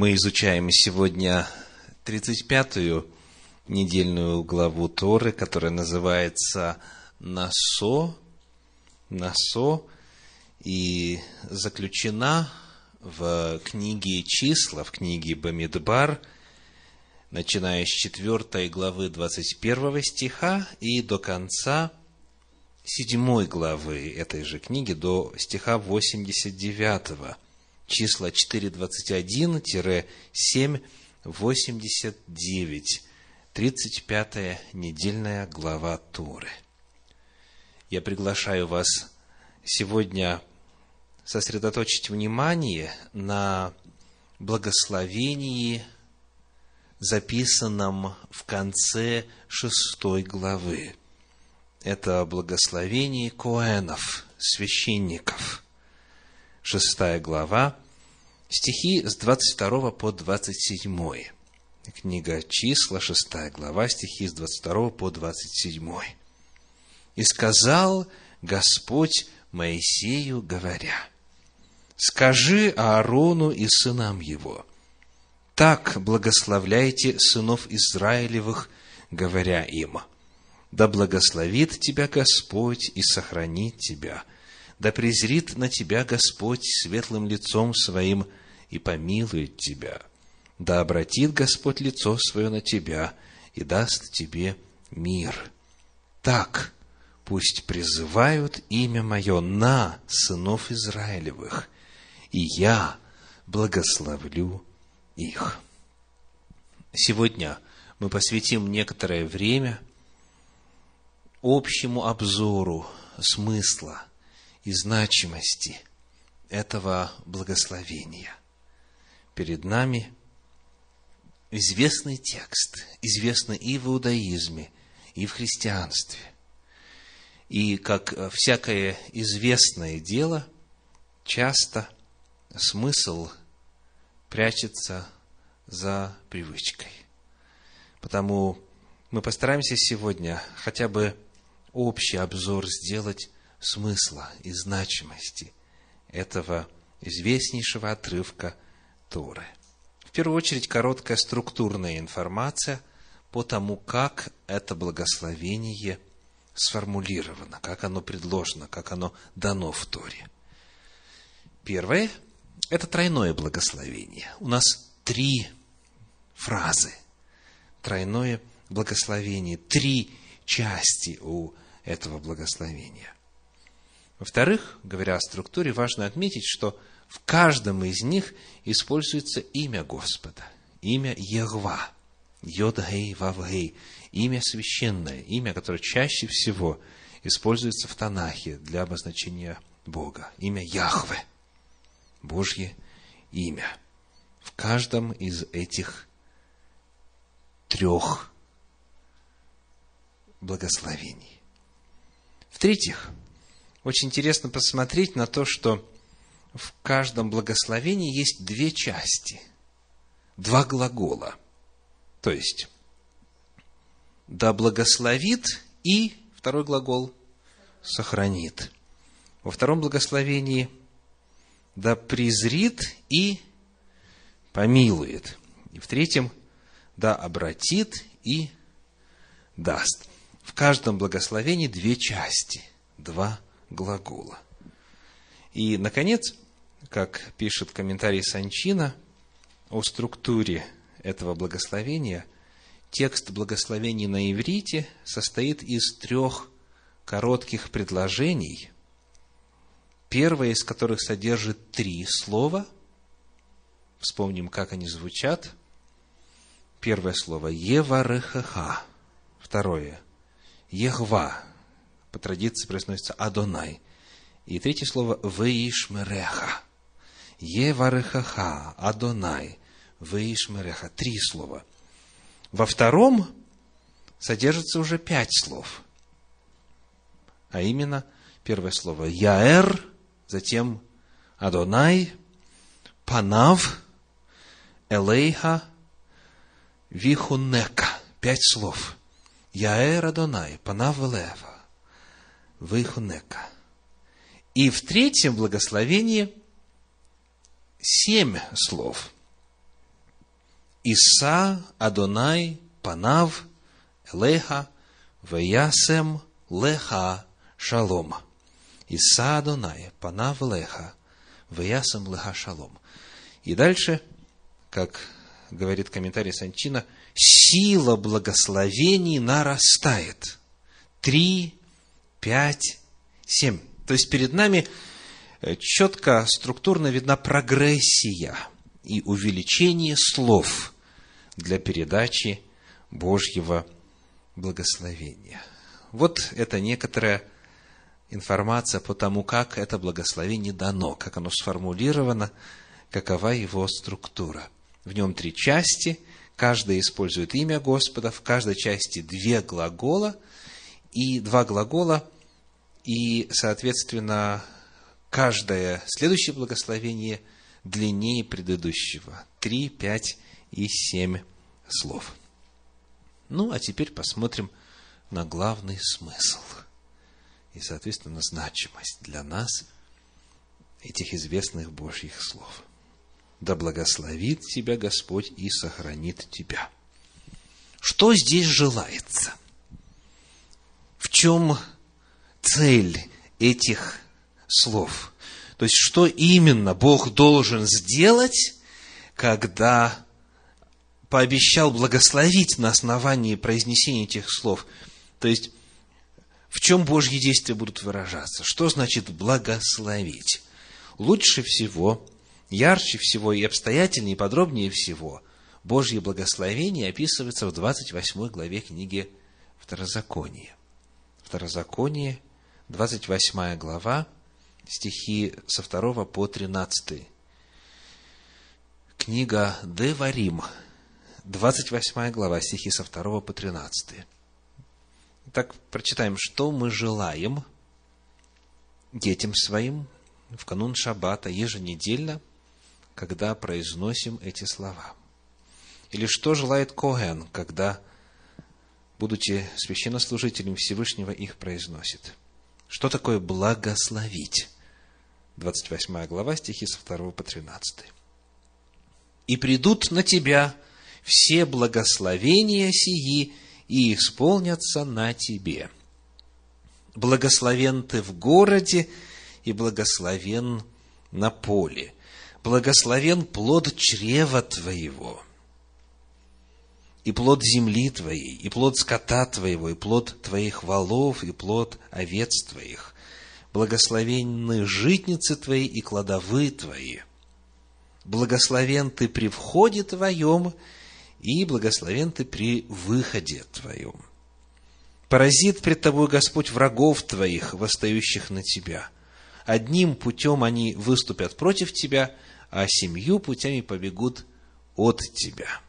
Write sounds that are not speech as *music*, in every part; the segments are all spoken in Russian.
Мы изучаем сегодня 35-ю недельную главу Торы, которая называется «Насо», «Насо», и заключена в книге «Числа», в книге «Бамидбар», начиная с 4 главы 21 стиха и до конца 7 главы этой же книги, до стиха 89 числа 421-789, 35 недельная глава Торы. Я приглашаю вас сегодня сосредоточить внимание на благословении, записанном в конце шестой главы. Это благословение Коэнов, священников – шестая глава, стихи с 22 по 27. Книга числа, шестая глава, стихи с 22 по 27. «И сказал Господь Моисею, говоря, «Скажи Аарону и сынам его, так благословляйте сынов Израилевых, говоря им, да благословит тебя Господь и сохранит тебя» Да презрит на тебя Господь светлым лицом своим и помилует тебя. Да обратит Господь лицо свое на тебя и даст тебе мир. Так пусть призывают имя мое на сынов Израилевых, и я благословлю их. Сегодня мы посвятим некоторое время общему обзору смысла и значимости этого благословения. Перед нами известный текст, известный и в иудаизме, и в христианстве. И как всякое известное дело, часто смысл прячется за привычкой. Потому мы постараемся сегодня хотя бы общий обзор сделать смысла и значимости этого известнейшего отрывка Торы. В первую очередь, короткая структурная информация по тому, как это благословение сформулировано, как оно предложено, как оно дано в Торе. Первое – это тройное благословение. У нас три фразы. Тройное благословение, три части у этого благословения. Во-вторых, говоря о структуре, важно отметить, что в каждом из них используется имя Господа, имя Егва, Йод-Гей, Вав-Гей, имя священное, имя, которое чаще всего используется в Танахе для обозначения Бога, имя Яхве, Божье имя. В каждом из этих трех благословений. В-третьих, очень интересно посмотреть на то, что в каждом благословении есть две части, два глагола. То есть, да благословит и, второй глагол, сохранит. Во втором благословении да презрит и помилует. И в третьем да обратит и даст. В каждом благословении две части, два глагола. И, наконец, как пишет комментарий Санчина о структуре этого благословения, текст благословений на иврите состоит из трех коротких предложений, первое из которых содержит три слова. Вспомним, как они звучат. Первое слово «Еварехаха», второе «Ехва», по традиции произносится Адонай. И третье слово Веишмереха. Еварехаха, Адонай, Веишмереха. Три слова. Во втором содержится уже пять слов. А именно, первое слово Яэр, затем Адонай, Панав, Элейха, Вихунека. Пять слов. Яэр Адонай, Панав Элева. Вейхунека. И в третьем благословении семь слов. Иса Адонай Панав Элеха Ваясем Леха Шалом. Иса Адонай Панав Леха Ваясем Леха Шалом. И дальше, как говорит комментарий Санчина, сила благословений нарастает. Три, пять, семь. То есть перед нами э, четко, структурно видна прогрессия и увеличение слов для передачи Божьего благословения. Вот это некоторая информация по тому, как это благословение дано, как оно сформулировано, какова его структура. В нем три части, каждая использует имя Господа, в каждой части две глагола, и два глагола, и, соответственно, каждое следующее благословение длиннее предыдущего. Три, пять и семь слов. Ну, а теперь посмотрим на главный смысл и, соответственно, значимость для нас этих известных Божьих слов да благословит тебя Господь и сохранит тебя. Что здесь желается? В чем цель этих слов? То есть, что именно Бог должен сделать, когда пообещал благословить на основании произнесения этих слов? То есть, в чем Божьи действия будут выражаться? Что значит благословить? Лучше всего – ярче всего и обстоятельнее, и подробнее всего Божье благословение описывается в 28 главе книги Второзакония. Второзаконие, 28 глава, стихи со 2 по 13. Книга Деварим, 28 глава, стихи со 2 по 13. Так, прочитаем, что мы желаем детям своим в канун Шаббата еженедельно когда произносим эти слова? Или что желает Коэн, когда, будучи священнослужителем Всевышнего, их произносит? Что такое благословить? 28 глава, стихи со 2 по 13. «И придут на тебя все благословения сии, и исполнятся на тебе. Благословен ты в городе, и благословен на поле благословен плод чрева твоего, и плод земли твоей, и плод скота твоего, и плод твоих волов, и плод овец твоих. Благословенны житницы твои и кладовы твои. Благословен ты при входе твоем, и благословен ты при выходе твоем. Поразит пред тобой Господь врагов твоих, восстающих на тебя. Одним путем они выступят против тебя – а семью путями побегут от тебя.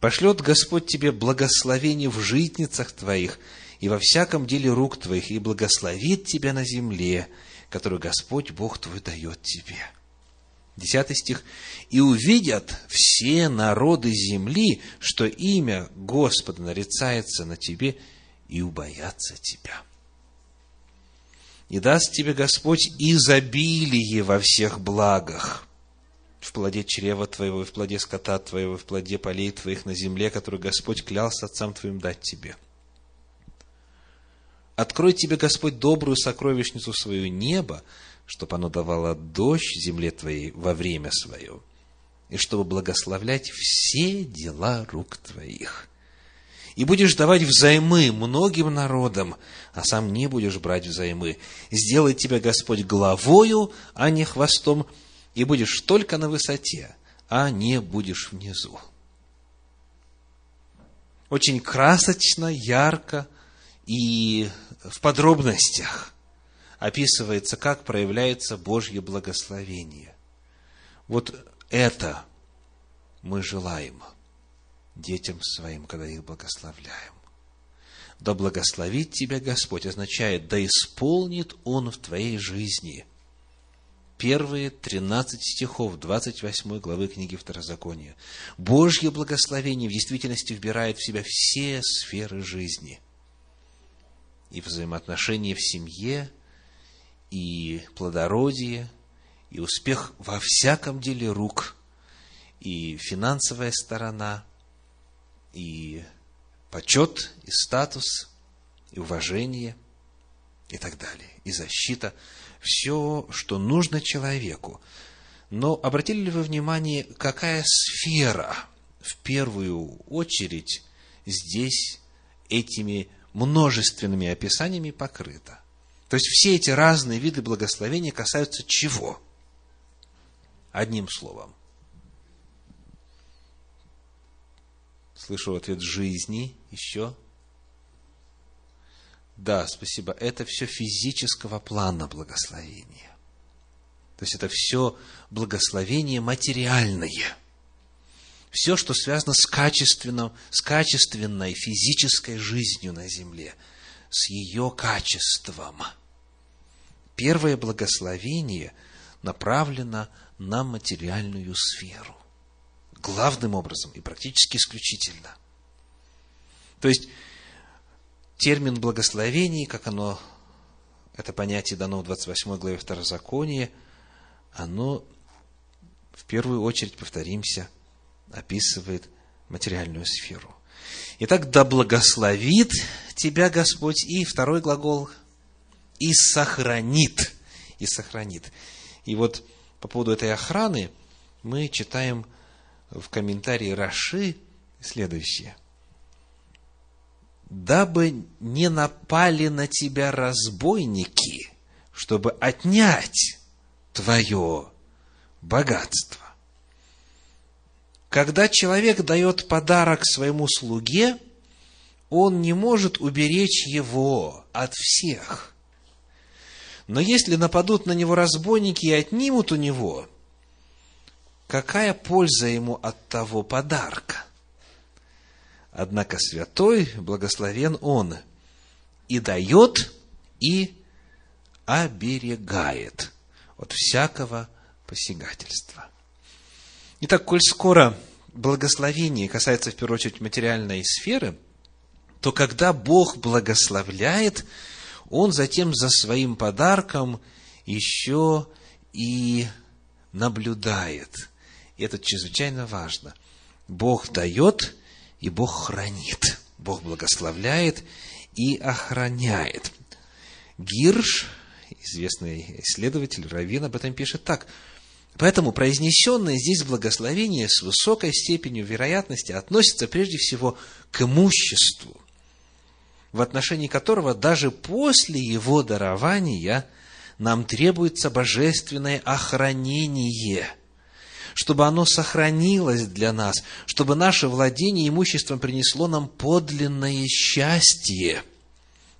Пошлет Господь тебе благословение в житницах твоих и во всяком деле рук твоих, и благословит тебя на земле, которую Господь Бог твой дает тебе. Десятый стих. «И увидят все народы земли, что имя Господа нарицается на тебе, и убоятся тебя. И даст тебе Господь изобилие во всех благах, в плоде чрева твоего, и в плоде скота твоего, и в плоде полей твоих на земле, которую Господь клялся отцам твоим дать тебе. Открой тебе, Господь, добрую сокровищницу свою неба, чтобы оно давало дождь земле твоей во время свое, и чтобы благословлять все дела рук твоих. И будешь давать взаймы многим народам, а сам не будешь брать взаймы. Сделай тебя, Господь, главою, а не хвостом, и будешь только на высоте, а не будешь внизу. Очень красочно, ярко и в подробностях описывается, как проявляется Божье благословение. Вот это мы желаем детям своим, когда их благословляем. Да благословит тебя Господь означает, да исполнит Он в твоей жизни – первые 13 стихов 28 главы книги Второзакония. Божье благословение в действительности вбирает в себя все сферы жизни. И взаимоотношения в семье, и плодородие, и успех во всяком деле рук, и финансовая сторона, и почет, и статус, и уважение, и так далее, и защита. Все, что нужно человеку. Но обратили ли вы внимание, какая сфера в первую очередь здесь этими множественными описаниями покрыта? То есть все эти разные виды благословения касаются чего? Одним словом. Слышу ответ жизни. Еще? Да, спасибо. Это все физического плана благословения. То есть это все благословение материальное. Все, что связано с качественным, с качественной физической жизнью на земле, с ее качеством. Первое благословение направлено на материальную сферу. Главным образом и практически исключительно. То есть, термин благословений, как оно, это понятие дано в 28 главе Второзакония, оно в первую очередь, повторимся, описывает материальную сферу. Итак, да благословит тебя Господь, и второй глагол, и сохранит, и сохранит. И вот по поводу этой охраны мы читаем в комментарии Раши следующее. «Дабы не напали на тебя разбойники, чтобы отнять твое богатство». Когда человек дает подарок своему слуге, он не может уберечь его от всех. Но если нападут на него разбойники и отнимут у него, какая польза ему от того подарка? Однако святой, благословен он, и дает, и оберегает от всякого посягательства. Итак, коль скоро благословение касается в первую очередь материальной сферы, то когда Бог благословляет, Он затем за своим подарком еще и наблюдает. И это чрезвычайно важно. Бог дает, и Бог хранит. Бог благословляет и охраняет. Гирш, известный исследователь, Равин, об этом пишет так – Поэтому произнесенное здесь благословение с высокой степенью вероятности относится прежде всего к имуществу, в отношении которого даже после его дарования нам требуется божественное охранение, чтобы оно сохранилось для нас, чтобы наше владение имуществом принесло нам подлинное счастье –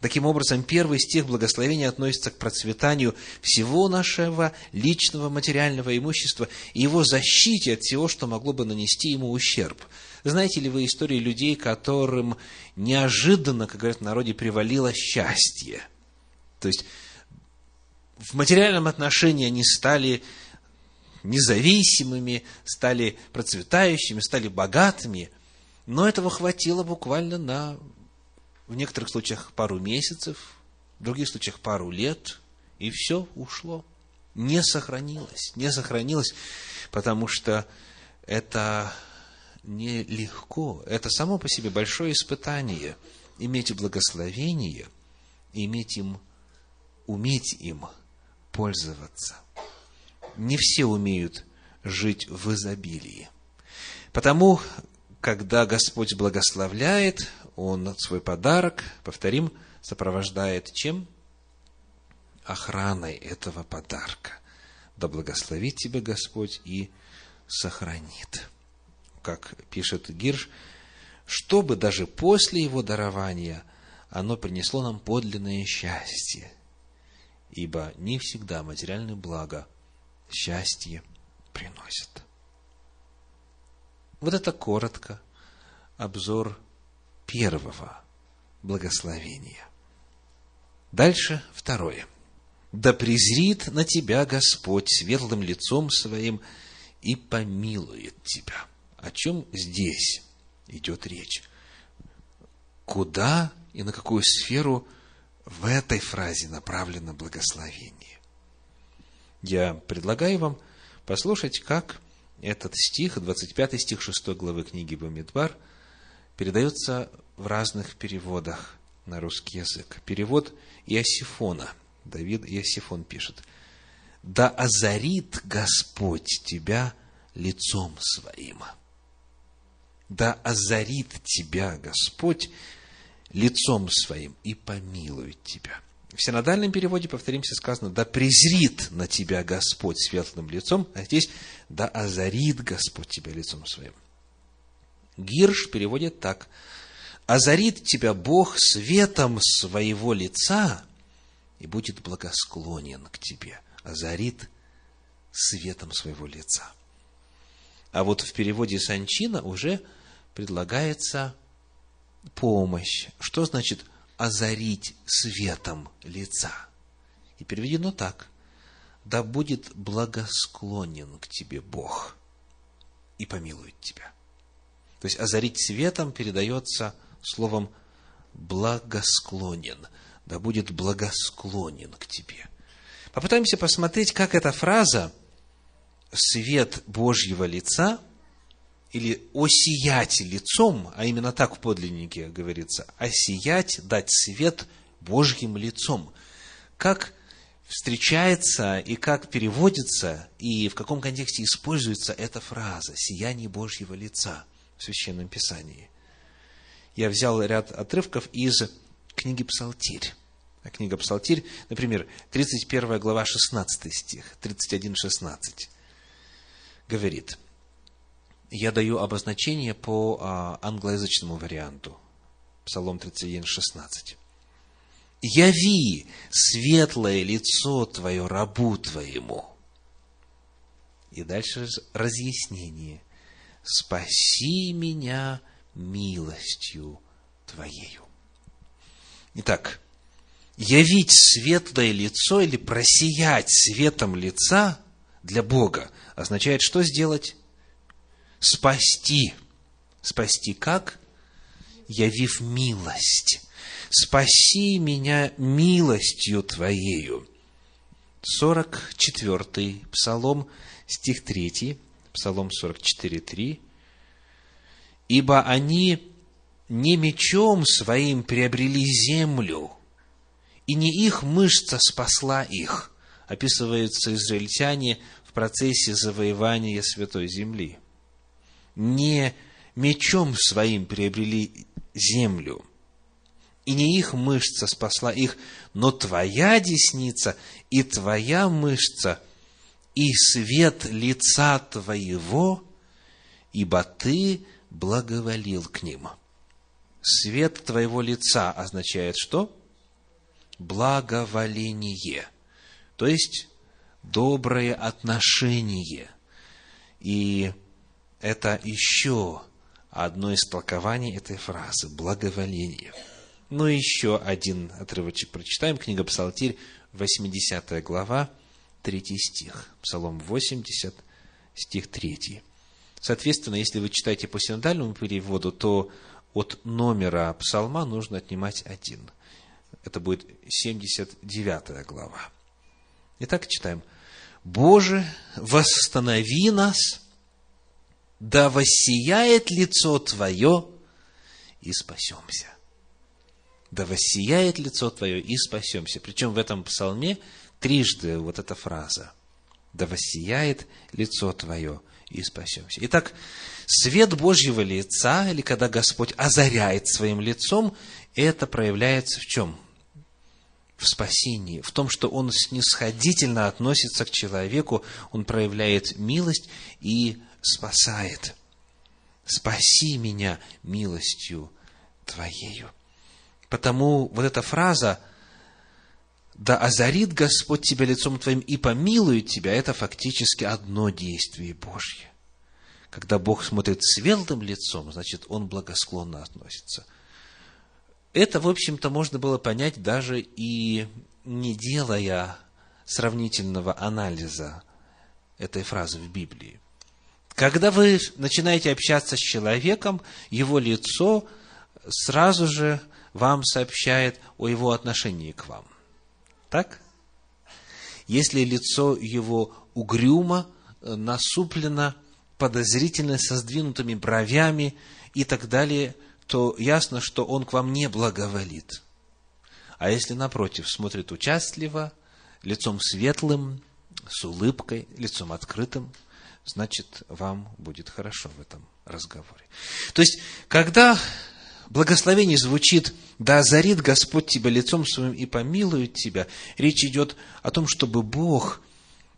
Таким образом, первый стих благословения относится к процветанию всего нашего личного материального имущества и его защите от всего, что могло бы нанести ему ущерб. Знаете ли вы истории людей, которым неожиданно, как говорят в народе, привалило счастье? То есть, в материальном отношении они стали независимыми, стали процветающими, стали богатыми, но этого хватило буквально на в некоторых случаях пару месяцев, в других случаях пару лет, и все ушло. Не сохранилось, не сохранилось, потому что это нелегко. Это само по себе большое испытание. Иметь благословение, иметь им, уметь им пользоваться. Не все умеют жить в изобилии. Потому, когда Господь благословляет, он свой подарок, повторим, сопровождает чем? Охраной этого подарка. Да благословит тебя Господь и сохранит. Как пишет Гирш, чтобы даже после его дарования оно принесло нам подлинное счастье. Ибо не всегда материальное благо счастье приносит. Вот это коротко обзор первого благословения. Дальше второе. «Да презрит на тебя Господь светлым лицом своим и помилует тебя». О чем здесь идет речь? Куда и на какую сферу в этой фразе направлено благословение? Я предлагаю вам послушать, как этот стих, 25 стих 6 главы книги Бамидбар, передается в разных переводах на русский язык. Перевод Иосифона. Давид Иосифон пишет. «Да озарит Господь тебя лицом своим». Да озарит тебя Господь лицом своим и помилует тебя. В синодальном переводе, повторимся, сказано, да презрит на тебя Господь светлым лицом, а здесь да озарит Господь тебя лицом своим. Гирш переводит так. Озарит тебя Бог светом своего лица и будет благосклонен к тебе. Озарит светом своего лица. А вот в переводе Санчина уже предлагается помощь. Что значит озарить светом лица? И переведено так. Да будет благосклонен к тебе Бог и помилует тебя. То есть озарить светом передается словом благосклонен. Да будет благосклонен к тебе. Попытаемся посмотреть, как эта фраза свет Божьего лица или осиять лицом, а именно так в подлиннике говорится, осиять, дать свет Божьим лицом. Как встречается и как переводится, и в каком контексте используется эта фраза «сияние Божьего лица» в Священном Писании. Я взял ряд отрывков из книги «Псалтирь». А книга «Псалтирь», например, 31 глава, 16 стих, 31-16, говорит – я даю обозначение по а, англоязычному варианту. Псалом 31, 16. «Яви светлое лицо Твое рабу Твоему». И дальше разъяснение. «Спаси меня милостью Твоею». Итак, явить светлое лицо или просиять светом лица для Бога означает что сделать? Спасти. Спасти как? Явив милость. Спаси меня милостью Твоею. 44-й Псалом, стих 3, Псалом 44, 3. «Ибо они не мечом своим приобрели землю, и не их мышца спасла их», описываются израильтяне в процессе завоевания Святой Земли – не мечом своим приобрели землю, и не их мышца спасла их, но твоя десница и твоя мышца, и свет лица твоего, ибо ты благоволил к ним. Свет твоего лица означает что? Благоволение, то есть доброе отношение. И это еще одно из толкований этой фразы – благоволение. Ну еще один отрывочек прочитаем. Книга Псалтирь, 80 глава, 3 стих. Псалом 80, стих 3. Соответственно, если вы читаете по синодальному переводу, то от номера псалма нужно отнимать один. Это будет 79 глава. Итак, читаем. «Боже, восстанови нас да воссияет лицо Твое, и спасемся. Да воссияет лицо Твое, и спасемся. Причем в этом псалме трижды вот эта фраза. Да воссияет лицо Твое, и спасемся. Итак, свет Божьего лица, или когда Господь озаряет своим лицом, это проявляется в чем? В спасении, в том, что Он снисходительно относится к человеку, Он проявляет милость и спасает. Спаси меня милостью Твоею. Потому вот эта фраза «Да озарит Господь тебя лицом Твоим и помилует тебя» – это фактически одно действие Божье. Когда Бог смотрит светлым лицом, значит, Он благосклонно относится. Это, в общем-то, можно было понять даже и не делая сравнительного анализа этой фразы в Библии. Когда вы начинаете общаться с человеком, его лицо сразу же вам сообщает о его отношении к вам. Так? Если лицо его угрюмо, насуплено, подозрительно со сдвинутыми бровями и так далее, то ясно, что он к вам не благоволит. А если, напротив, смотрит участливо, лицом светлым, с улыбкой, лицом открытым, значит, вам будет хорошо в этом разговоре. То есть, когда благословение звучит «Да озарит Господь тебя лицом своим и помилует тебя», речь идет о том, чтобы Бог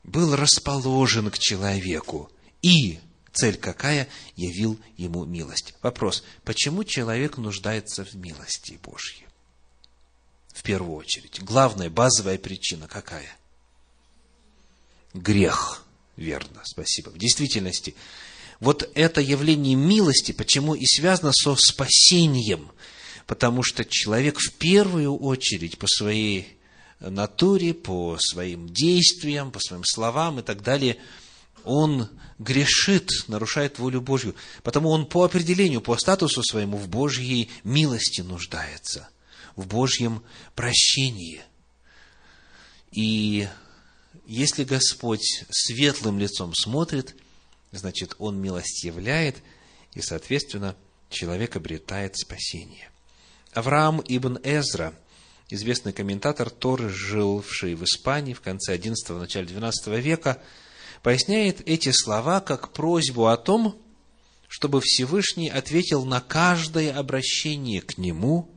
был расположен к человеку и цель какая явил ему милость. Вопрос, почему человек нуждается в милости Божьей? В первую очередь. Главная, базовая причина какая? Грех. Верно, спасибо. В действительности, вот это явление милости, почему и связано со спасением, потому что человек в первую очередь по своей натуре, по своим действиям, по своим словам и так далее, он грешит, нарушает волю Божью, потому он по определению, по статусу своему в Божьей милости нуждается, в Божьем прощении. И если Господь светлым лицом смотрит, значит, Он милость являет, и, соответственно, человек обретает спасение. Авраам ибн Эзра, известный комментатор Торы, живший в Испании в конце XI – начале XII века, поясняет эти слова как просьбу о том, чтобы Всевышний ответил на каждое обращение к Нему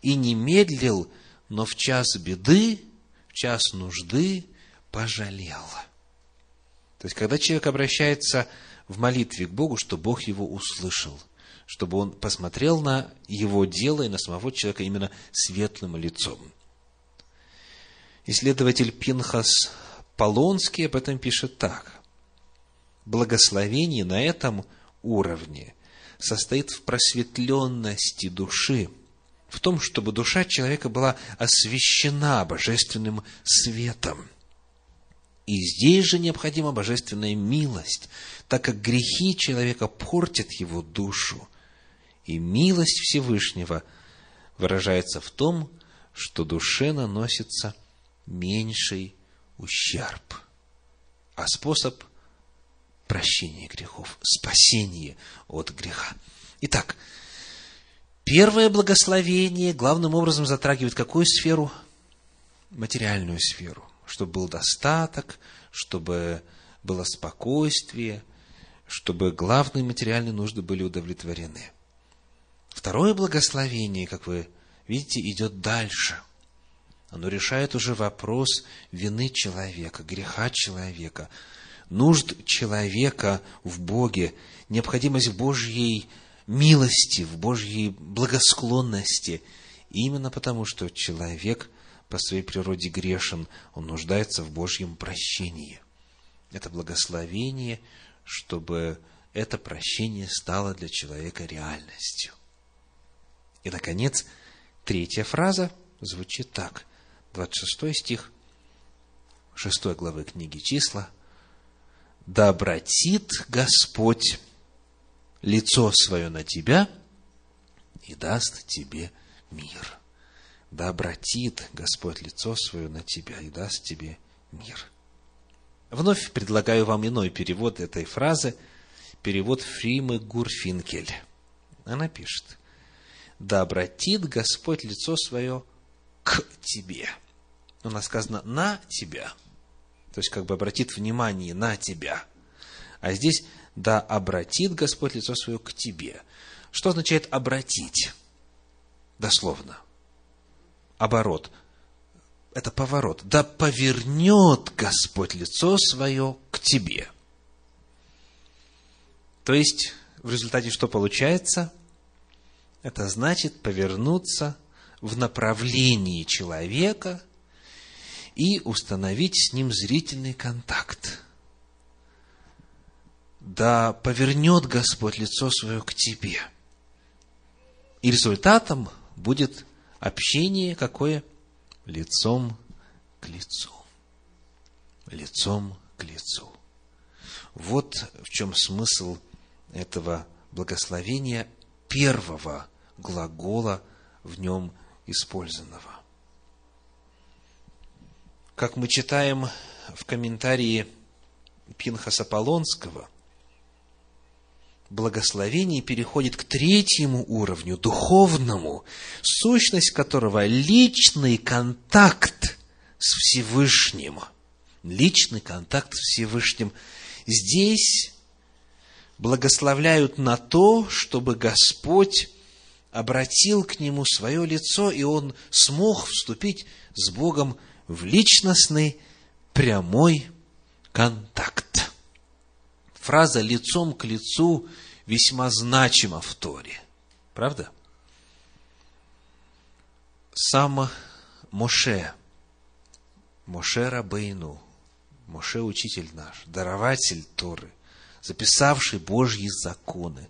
и не медлил, но в час беды, в час нужды пожалел. То есть, когда человек обращается в молитве к Богу, что Бог его услышал, чтобы он посмотрел на его дело и на самого человека именно светлым лицом. Исследователь Пинхас Полонский об этом пишет так. Благословение на этом уровне состоит в просветленности души, в том, чтобы душа человека была освящена божественным светом – и здесь же необходима божественная милость, так как грехи человека портят его душу. И милость Всевышнего выражается в том, что душе наносится меньший ущерб. А способ прощения грехов, спасения от греха. Итак, первое благословение главным образом затрагивает какую сферу? Материальную сферу чтобы был достаток, чтобы было спокойствие, чтобы главные материальные нужды были удовлетворены. Второе благословение, как вы видите, идет дальше. Оно решает уже вопрос вины человека, греха человека, нужд человека в Боге, необходимость Божьей милости, в Божьей благосклонности. именно потому, что человек – по своей природе грешен, он нуждается в Божьем прощении. Это благословение, чтобы это прощение стало для человека реальностью. И, наконец, третья фраза звучит так. 26 стих 6 главы книги «Числа». «Да обратит Господь лицо свое на тебя и даст тебе мир» да обратит Господь лицо свое на тебя и даст тебе мир. Вновь предлагаю вам иной перевод этой фразы, перевод Фримы Гурфинкель. Она пишет, да обратит Господь лицо свое к тебе. У нас сказано на тебя. То есть, как бы обратит внимание на тебя. А здесь, да обратит Господь лицо свое к тебе. Что означает обратить? Дословно – оборот. Это поворот. Да повернет Господь лицо свое к тебе. То есть, в результате что получается? Это значит повернуться в направлении человека и установить с ним зрительный контакт. Да повернет Господь лицо свое к тебе. И результатом будет Общение какое? Лицом к лицу. Лицом к лицу. Вот в чем смысл этого благословения первого глагола в нем использованного. Как мы читаем в комментарии Пинхаса Полонского, благословение переходит к третьему уровню, духовному, сущность которого – личный контакт с Всевышним. Личный контакт с Всевышним. Здесь благословляют на то, чтобы Господь обратил к нему свое лицо, и он смог вступить с Богом в личностный прямой контакт. Фраза «лицом к лицу» весьма значима в Торе. Правда? Сам Моше, Моше Рабейну, Моше учитель наш, дарователь Торы, записавший Божьи законы,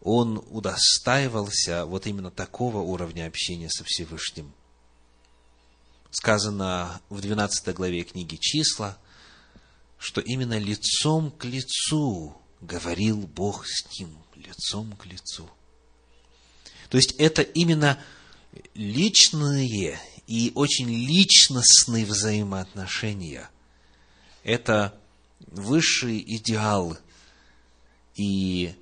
он удостаивался вот именно такого уровня общения со Всевышним. Сказано в 12 главе книги «Числа», что именно лицом к лицу говорил Бог с ним, лицом к лицу. То есть это именно личные и очень личностные взаимоотношения. Это высший идеал и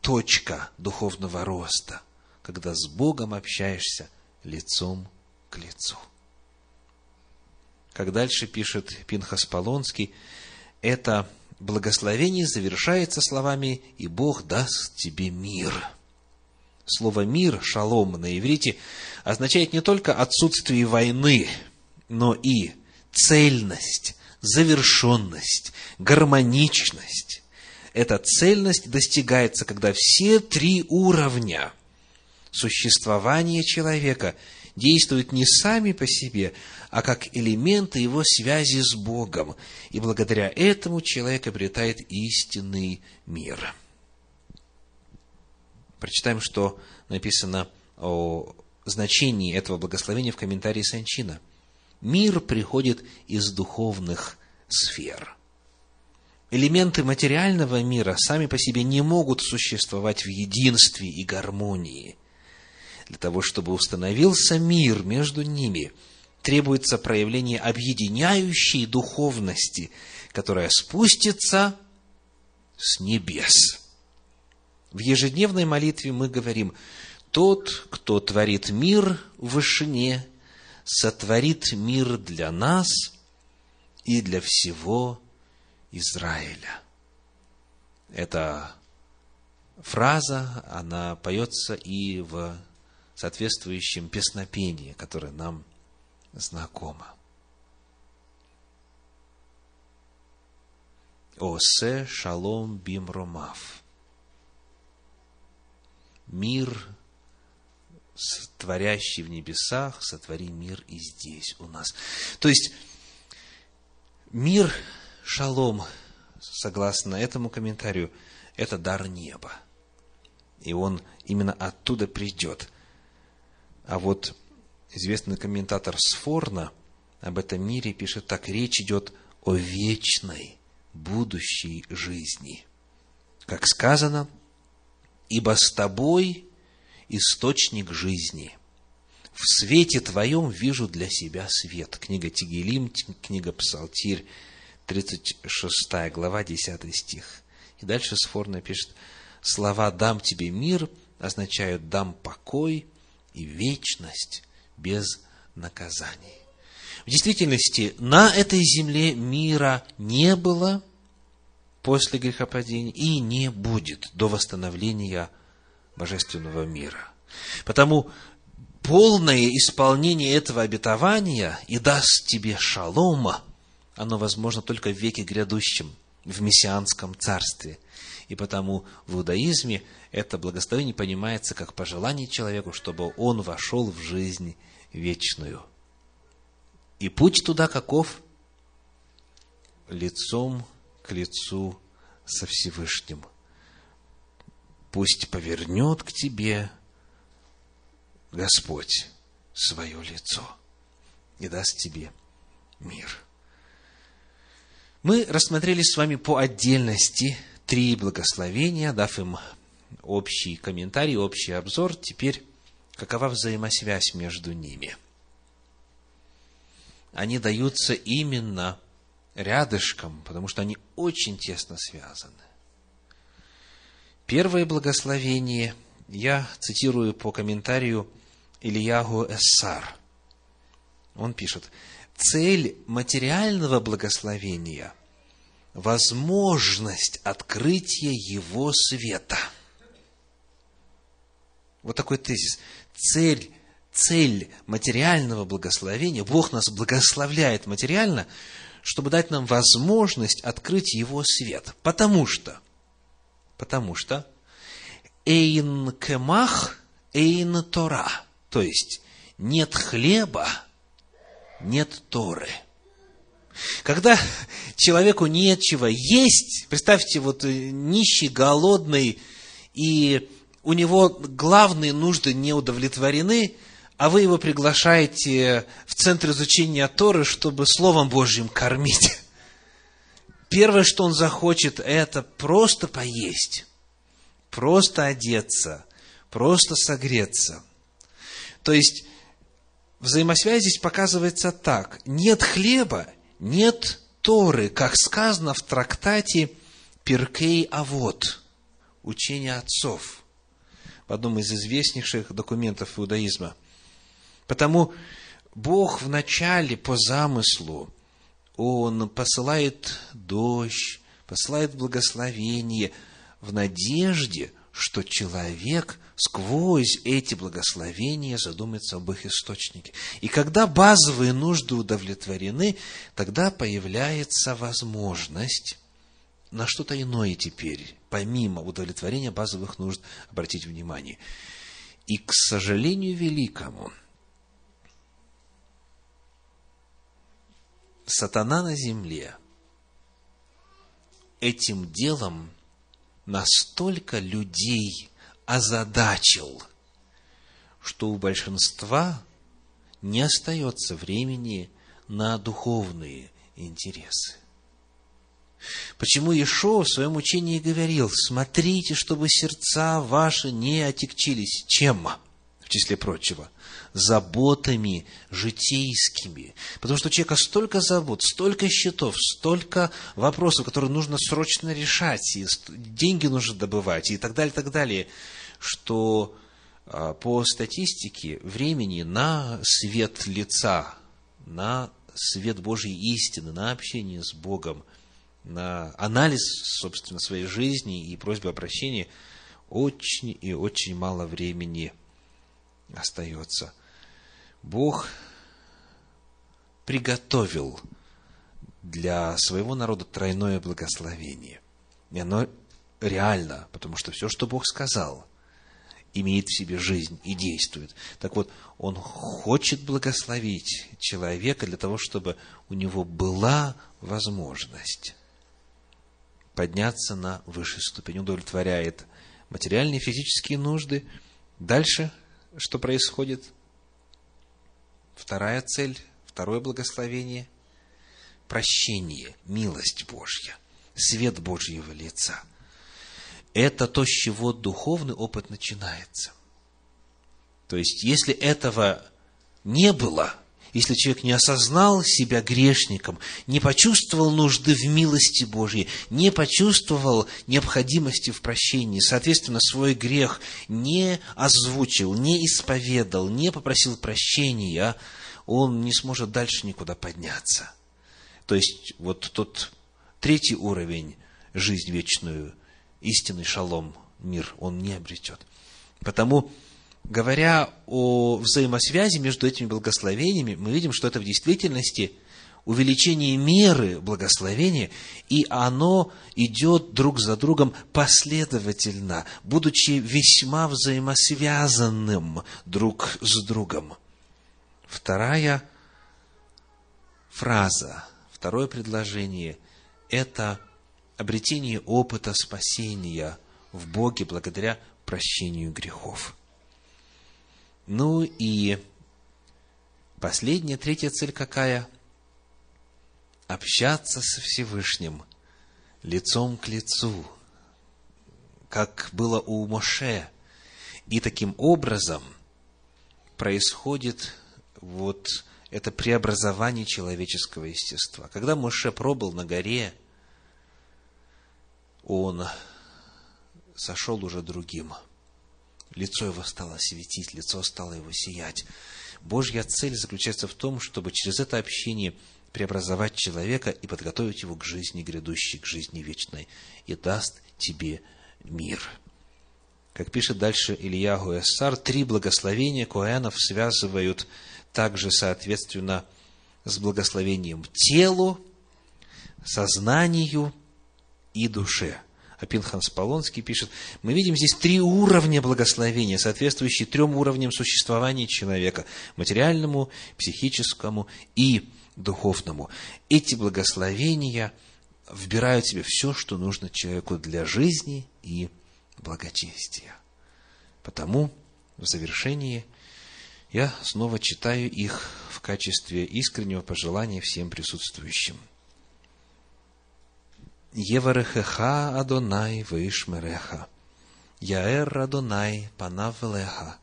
точка духовного роста, когда с Богом общаешься лицом к лицу. Как дальше пишет Пинхас Полонский, это благословение завершается словами «И Бог даст тебе мир». Слово «мир», «шалом» на иврите означает не только отсутствие войны, но и цельность, завершенность, гармоничность. Эта цельность достигается, когда все три уровня существования человека действуют не сами по себе, а как элементы его связи с Богом. И благодаря этому человек обретает истинный мир. Прочитаем, что написано о значении этого благословения в комментарии Санчина. Мир приходит из духовных сфер. Элементы материального мира сами по себе не могут существовать в единстве и гармонии. Для того, чтобы установился мир между ними – требуется проявление объединяющей духовности, которая спустится с небес. В ежедневной молитве мы говорим, тот, кто творит мир в вышине, сотворит мир для нас и для всего Израиля. Эта фраза, она поется и в соответствующем песнопении, которое нам знакомо. Осе шалом бим ромав. Мир, творящий в небесах, сотвори мир и здесь у нас. То есть, мир, шалом, согласно этому комментарию, это дар неба. И он именно оттуда придет. А вот известный комментатор Сфорна об этом мире пишет так, речь идет о вечной будущей жизни. Как сказано, ибо с тобой источник жизни. В свете твоем вижу для себя свет. Книга Тигелим, книга Псалтирь, 36 глава, 10 стих. И дальше Сфорна пишет, слова «дам тебе мир» означают «дам покой и вечность без наказаний. В действительности, на этой земле мира не было после грехопадения и не будет до восстановления божественного мира. Потому полное исполнение этого обетования и даст тебе шалома, оно возможно только в веке грядущем, в мессианском царстве. И потому в иудаизме это благословение понимается как пожелание человеку, чтобы он вошел в жизнь вечную. И путь туда каков? Лицом к лицу со Всевышним. Пусть повернет к тебе Господь свое лицо и даст тебе мир. Мы рассмотрели с вами по отдельности три благословения, дав им общий комментарий, общий обзор. Теперь какова взаимосвязь между ними. Они даются именно рядышком, потому что они очень тесно связаны. Первое благословение я цитирую по комментарию Ильягу Эссар. Он пишет, цель материального благословения – возможность открытия его света. Вот такой тезис. Цель, цель материального благословения, Бог нас благословляет материально, чтобы дать нам возможность открыть его свет. Потому что, потому что Эйн кемах, эйн тора. То есть, нет хлеба, нет Торы. Когда человеку нечего есть, представьте, вот э, нищий, голодный, и у него главные нужды не удовлетворены, а вы его приглашаете в центр изучения Торы, чтобы Словом Божьим кормить. *laughs* Первое, что он захочет, это просто поесть просто одеться, просто согреться. То есть, взаимосвязь здесь показывается так. Нет хлеба, нет Торы, как сказано в трактате Перкей Авод, учение отцов, в одном из известнейших документов иудаизма. Потому Бог в начале по замыслу, Он посылает дождь, посылает благословение – в надежде, что человек сквозь эти благословения задумается об их источнике. И когда базовые нужды удовлетворены, тогда появляется возможность на что-то иное теперь, помимо удовлетворения базовых нужд, обратить внимание. И, к сожалению великому, сатана на земле этим делом настолько людей озадачил, что у большинства не остается времени на духовные интересы. Почему Ишо в своем учении говорил, смотрите, чтобы сердца ваши не отекчились. Чем? В числе прочего заботами житейскими. Потому что у человека столько забот, столько счетов, столько вопросов, которые нужно срочно решать, и деньги нужно добывать, и так далее, так далее, что а, по статистике времени на свет лица, на свет Божьей истины, на общение с Богом, на анализ, собственно, своей жизни и просьбы о прощении очень и очень мало времени остается – Бог приготовил для своего народа тройное благословение. И оно реально, потому что все, что Бог сказал, имеет в себе жизнь и действует. Так вот, Он хочет благословить человека для того, чтобы у него была возможность подняться на высшую ступень, удовлетворяет материальные физические нужды. Дальше что происходит? Вторая цель, второе благословение – прощение, милость Божья, свет Божьего лица. Это то, с чего духовный опыт начинается. То есть, если этого не было, если человек не осознал себя грешником, не почувствовал нужды в милости Божьей, не почувствовал необходимости в прощении, соответственно, свой грех не озвучил, не исповедал, не попросил прощения, он не сможет дальше никуда подняться. То есть, вот тот третий уровень, жизнь вечную, истинный шалом, мир, он не обретет. Потому говоря о взаимосвязи между этими благословениями, мы видим, что это в действительности увеличение меры благословения, и оно идет друг за другом последовательно, будучи весьма взаимосвязанным друг с другом. Вторая фраза, второе предложение – это обретение опыта спасения в Боге благодаря прощению грехов. Ну и последняя, третья цель какая? Общаться со Всевышним лицом к лицу, как было у Моше. И таким образом происходит вот это преобразование человеческого естества. Когда Моше пробыл на горе, он сошел уже другим. Лицо его стало светить, лицо стало его сиять. Божья цель заключается в том, чтобы через это общение преобразовать человека и подготовить его к жизни грядущей, к жизни вечной, и даст тебе мир. Как пишет дальше Илья Гуэссар, три благословения Коэнов связывают также, соответственно, с благословением телу, сознанию и душе. А Пинханс Полонский пишет, мы видим здесь три уровня благословения, соответствующие трем уровням существования человека – материальному, психическому и духовному. Эти благословения вбирают в себя все, что нужно человеку для жизни и благочестия. Потому в завершении я снова читаю их в качестве искреннего пожелания всем присутствующим. Еварехеха Адонай Вишмереха, Яэр Адонай Панавелеха,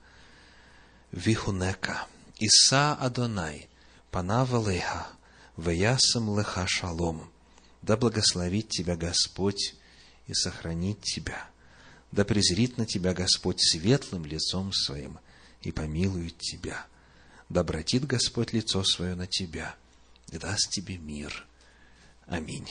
Вихунека, Иса Адонай Панавелеха, Веясам Леха Шалом. Да благословит тебя Господь и сохранит тебя. Да презрит на тебя Господь светлым лицом своим и помилует тебя. Да обратит Господь лицо свое на тебя и даст тебе мир. Аминь.